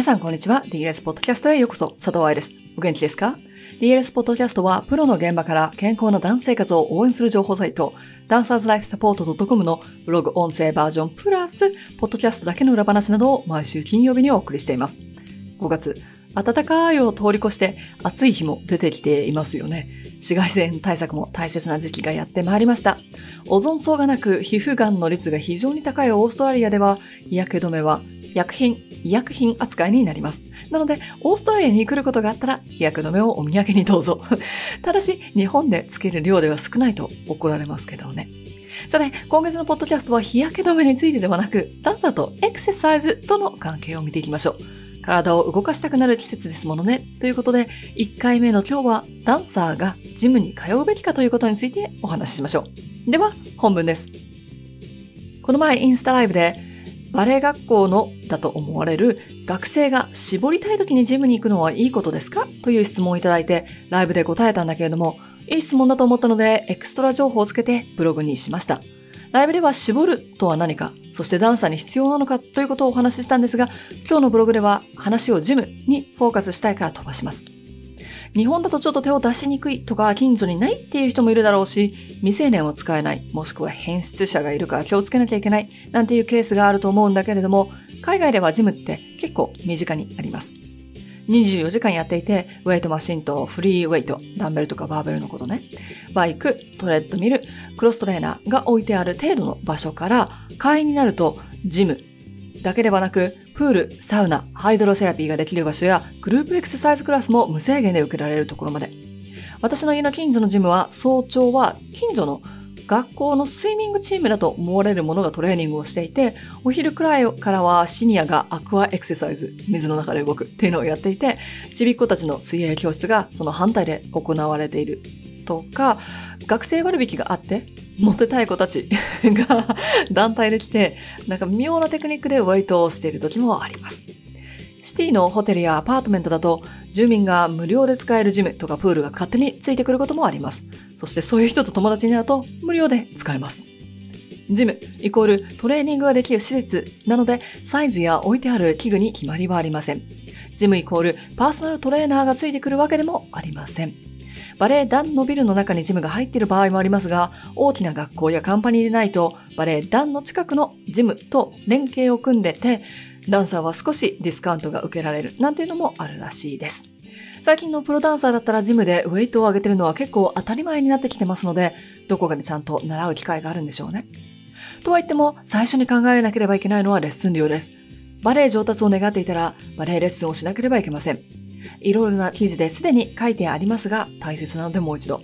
皆さんこんにちは。DLS ポッドキャストへようこそ。佐藤愛です。お元気ですか ?DLS ポッドキャストは、プロの現場から健康なダンス生活を応援する情報サイト、ダンサーズライフサポート .com のブログ音声バージョンプラス、ポッドキャストだけの裏話などを毎週金曜日にお送りしています。5月、暖かいを通り越して暑い日も出てきていますよね。紫外線対策も大切な時期がやってまいりました。オゾン層がなく皮膚がんの率が非常に高いオーストラリアでは、日焼け止めは薬品、医薬品扱いになります。なので、オーストラリアに来ることがあったら、日焼け止めをお土産にどうぞ。ただし、日本でつける量では少ないと怒られますけどね。さて、今月のポッドキャストは日焼け止めについてではなく、ダンサーとエクササイズとの関係を見ていきましょう。体を動かしたくなる季節ですものね。ということで、1回目の今日は、ダンサーがジムに通うべきかということについてお話ししましょう。では、本文です。この前インスタライブで、バレエ学校のだと思われる学生が絞りたい時にジムに行くのはいいことですか？という質問をいただいてライブで答えたんだけれども、いい質問だと思ったのでエクストラ情報をつけてブログにしました。ライブでは絞るとは何か、そしてダンサーに必要なのかということをお話ししたんですが、今日のブログでは話をジムにフォーカスしたいから飛ばします。日本だとちょっと手を出しにくいとか近所にないっていう人もいるだろうし、未成年を使えない、もしくは変質者がいるから気をつけなきゃいけない、なんていうケースがあると思うんだけれども、海外ではジムって結構身近にあります。24時間やっていて、ウェイトマシンとフリーウェイト、ダンベルとかバーベルのことね、バイク、トレッドミル、クロストレーナーが置いてある程度の場所から、会員になると、ジムだけではなく、プール、サウナ、ハイドロセラピーができる場所やグループエクササイズクラスも無制限で受けられるところまで。私の家の近所のジムは早朝は近所の学校のスイミングチームだと思われるものがトレーニングをしていて、お昼くらいからはシニアがアクアエクササイズ、水の中で動くっていうのをやっていて、ちびっ子たちの水泳教室がその反対で行われているとか、学生割引があって、モテたい子たち が団体で来て、なんか妙なテクニックでウェイトをしている時もあります。シティのホテルやアパートメントだと、住民が無料で使えるジムとかプールが勝手についてくることもあります。そしてそういう人と友達になると無料で使えます。ジムイコールトレーニングができる施設なので、サイズや置いてある器具に決まりはありません。ジムイコールパーソナルトレーナーがついてくるわけでもありません。バレエ団のビルの中にジムが入っている場合もありますが、大きな学校やカンパニーでないと、バレエ団の近くのジムと連携を組んでて、ダンサーは少しディスカウントが受けられるなんていうのもあるらしいです。最近のプロダンサーだったらジムでウェイトを上げてるのは結構当たり前になってきてますので、どこかでちゃんと習う機会があるんでしょうね。とは言っても、最初に考えなければいけないのはレッスン料です。バレエ上達を願っていたら、バレエレッスンをしなければいけません。いろいろな記事ですでに書いてありますが、大切なのでもう一度。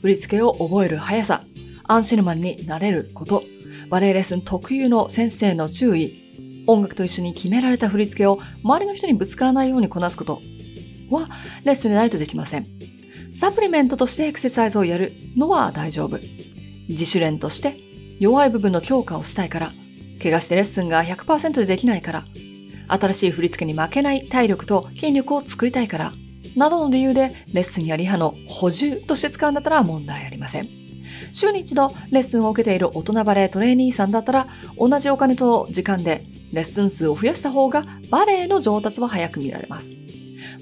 振り付けを覚える速さ、アンシェルマンになれること、バレエレッスン特有の先生の注意、音楽と一緒に決められた振り付けを周りの人にぶつからないようにこなすことは、レッスンでないとできません。サプリメントとしてエクササイズをやるのは大丈夫。自主練として弱い部分の強化をしたいから、怪我してレッスンが100%でできないから、新しい振り付けに負けない体力と筋力を作りたいから、などの理由でレッスンやリハの補充として使うんだったら問題ありません。週に一度レッスンを受けている大人バレエトレーニーさんだったら、同じお金と時間でレッスン数を増やした方がバレエの上達は早く見られます。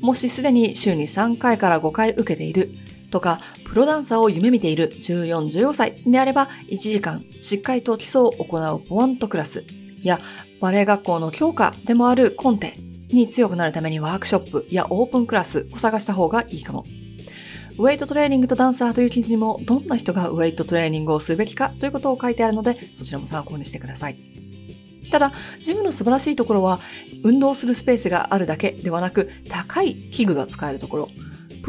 もしすでに週に3回から5回受けているとか、プロダンサーを夢見ている14、15歳であれば、1時間しっかりと基礎を行うポワントクラスやバレエ学校の教科でもあるコンテに強くなるためにワークショップやオープンクラスを探した方がいいかも。ウェイトトレーニングとダンサーという記事にもどんな人がウェイトトレーニングをするべきかということを書いてあるのでそちらも参考にしてください。ただ、ジムの素晴らしいところは運動するスペースがあるだけではなく高い器具が使えるところ。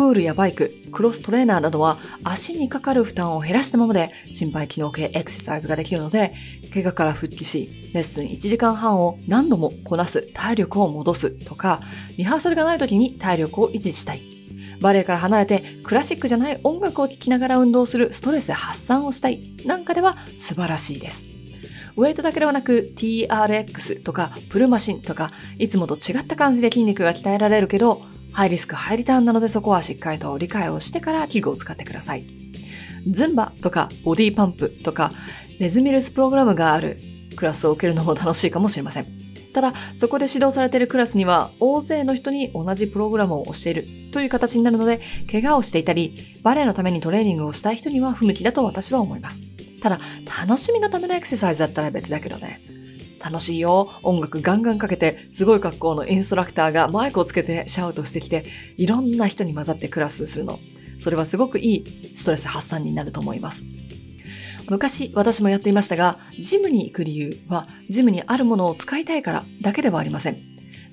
プールやバイク、クロストレーナーなどは足にかかる負担を減らしたままで心肺機能系エクササイズができるので、怪我から復帰し、レッスン1時間半を何度もこなす体力を戻すとか、リハーサルがない時に体力を維持したい。バレエから離れてクラシックじゃない音楽を聴きながら運動するストレス発散をしたいなんかでは素晴らしいです。ウェイトだけではなく TRX とかプルマシンとかいつもと違った感じで筋肉が鍛えられるけどハイリスクハイリターンなのでそこはしっかりと理解をしてから器具を使ってください。ズンバとかボディパンプとかネズミレスプログラムがあるクラスを受けるのも楽しいかもしれません。ただ、そこで指導されているクラスには、大勢の人に同じプログラムを教えるという形になるので、怪我をしていたり、バレエのためにトレーニングをしたい人には不向きだと私は思います。ただ、楽しみのためのエクササイズだったら別だけどね。楽しいよ。音楽ガンガンかけて、すごい格好のインストラクターがマイクをつけてシャウトしてきて、いろんな人に混ざってクラスするの。それはすごくいいストレス発散になると思います。昔私もやっていましたが、ジムに行く理由は、ジムにあるものを使いたいからだけではありません。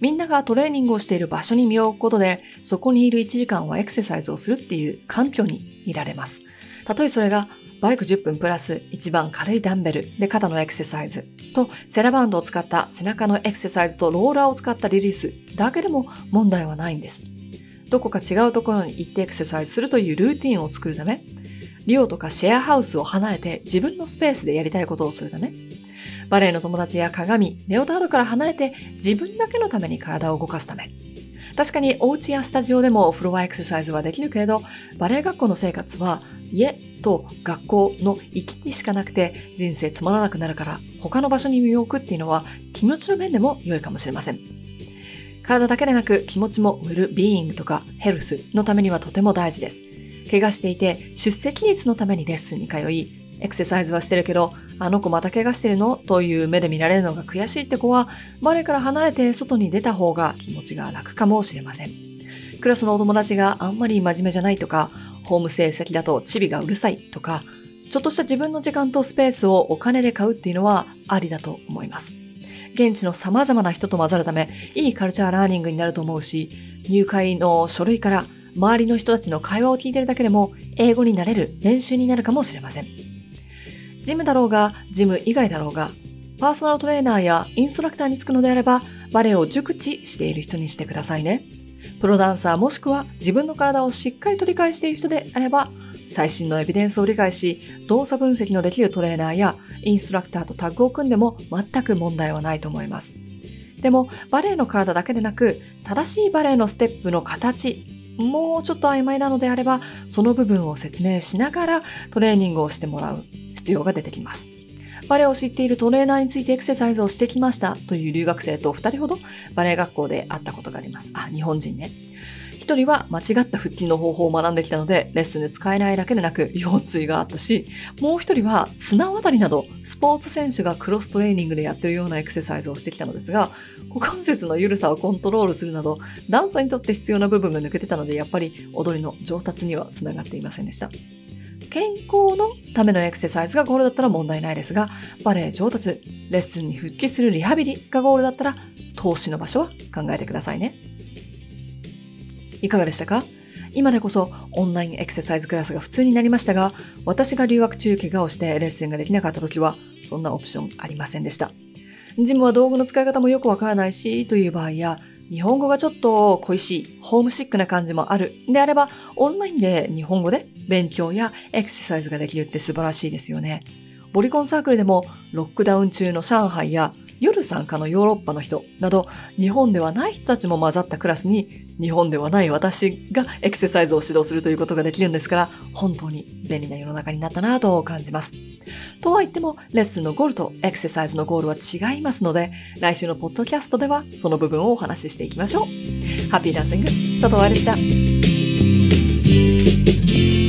みんながトレーニングをしている場所に身を置くことで、そこにいる1時間はエクササイズをするっていう環境にいられます。たとえそれがバイク10分プラス一番軽いダンベルで肩のエクササイズ。とセラバンドを使った背中のエクササイズとローラーを使ったリリース。だけでも問題はないんです。どこか違うところに行ってエクササイズするというルーティンを作るため、リオとかシェアハウスを離れて自分のスペースでやりたいことをするため、バレエの友達や鏡、レオタードから離れて自分だけのために体を動かすため、確かにお家やスタジオでもフロアエクササイズはできるけれど、バレエ学校の生活は家と学校の行き来しかなくて人生つまらなくなるから他の場所に身を置くっていうのは気持ちの面でも良いかもしれません。体だけでなく気持ちもウルビーイングとかヘルスのためにはとても大事です。怪我していて出席率のためにレッスンに通い、エクササイズはしてるけど、あの子また怪我してるのという目で見られるのが悔しいって子は、バレエから離れて外に出た方が気持ちが楽かもしれません。クラスのお友達があんまり真面目じゃないとか、ホーム成績だとチビがうるさいとか、ちょっとした自分の時間とスペースをお金で買うっていうのはありだと思います。現地の様々な人と混ざるため、いいカルチャーラーニングになると思うし、入会の書類から周りの人たちの会話を聞いてるだけでも英語になれる練習になるかもしれません。ジムだろうが、ジム以外だろうが、パーソナルトレーナーやインストラクターにつくのであれば、バレエを熟知している人にしてくださいね。プロダンサーもしくは自分の体をしっかりと理解している人であれば、最新のエビデンスを理解し、動作分析のできるトレーナーやインストラクターとタッグを組んでも全く問題はないと思います。でも、バレエの体だけでなく、正しいバレエのステップの形、もうちょっと曖昧なのであれば、その部分を説明しながらトレーニングをしてもらう必要が出てきます。バレエを知っているトレーナーについてエクササイズをしてきましたという留学生と2人ほどバレエ学校で会ったことがあります。あ、日本人ね。1人は間違った腹筋の方法を学んできたので、レッスンで使えないだけでなく腰椎があったし、もう1人は綱渡りなどスポーツ選手がクロストレーニングでやってるようなエクササイズをしてきたのですが、股関節の緩さをコントロールするなど、ダンサーにとって必要な部分が抜けてたので、やっぱり踊りの上達にはつながっていませんでした。健康のためのエクササイズがゴールだったら問題ないですが、バレエ上達、レッスンに復帰するリハビリがゴールだったら、投資の場所は考えてくださいね。いかがでしたか？今でこそオンラインエクササイズクラスが普通になりましたが、私が留学中怪我をしてレッスンができなかった時は、そんなオプションありませんでした。ジムは道具の使い方もよくわからないし、という場合や、日本語がちょっと恋しい、ホームシックな感じもある。であれば、オンラインで日本語で勉強やエクササイズができるって素晴らしいですよね。ボリコンサークルでもロックダウン中の上海や夜参加のヨーロッパの人など日本ではない人たちも混ざったクラスに日本ではない私がエクササイズを指導するということができるんですから本当に便利な世の中になったなと感じます。とは言ってもレッスンのゴールとエクササイズのゴールは違いますので来週のポッドキャストではその部分をお話ししていきましょう。ハッピーダンシング佐藤愛でした。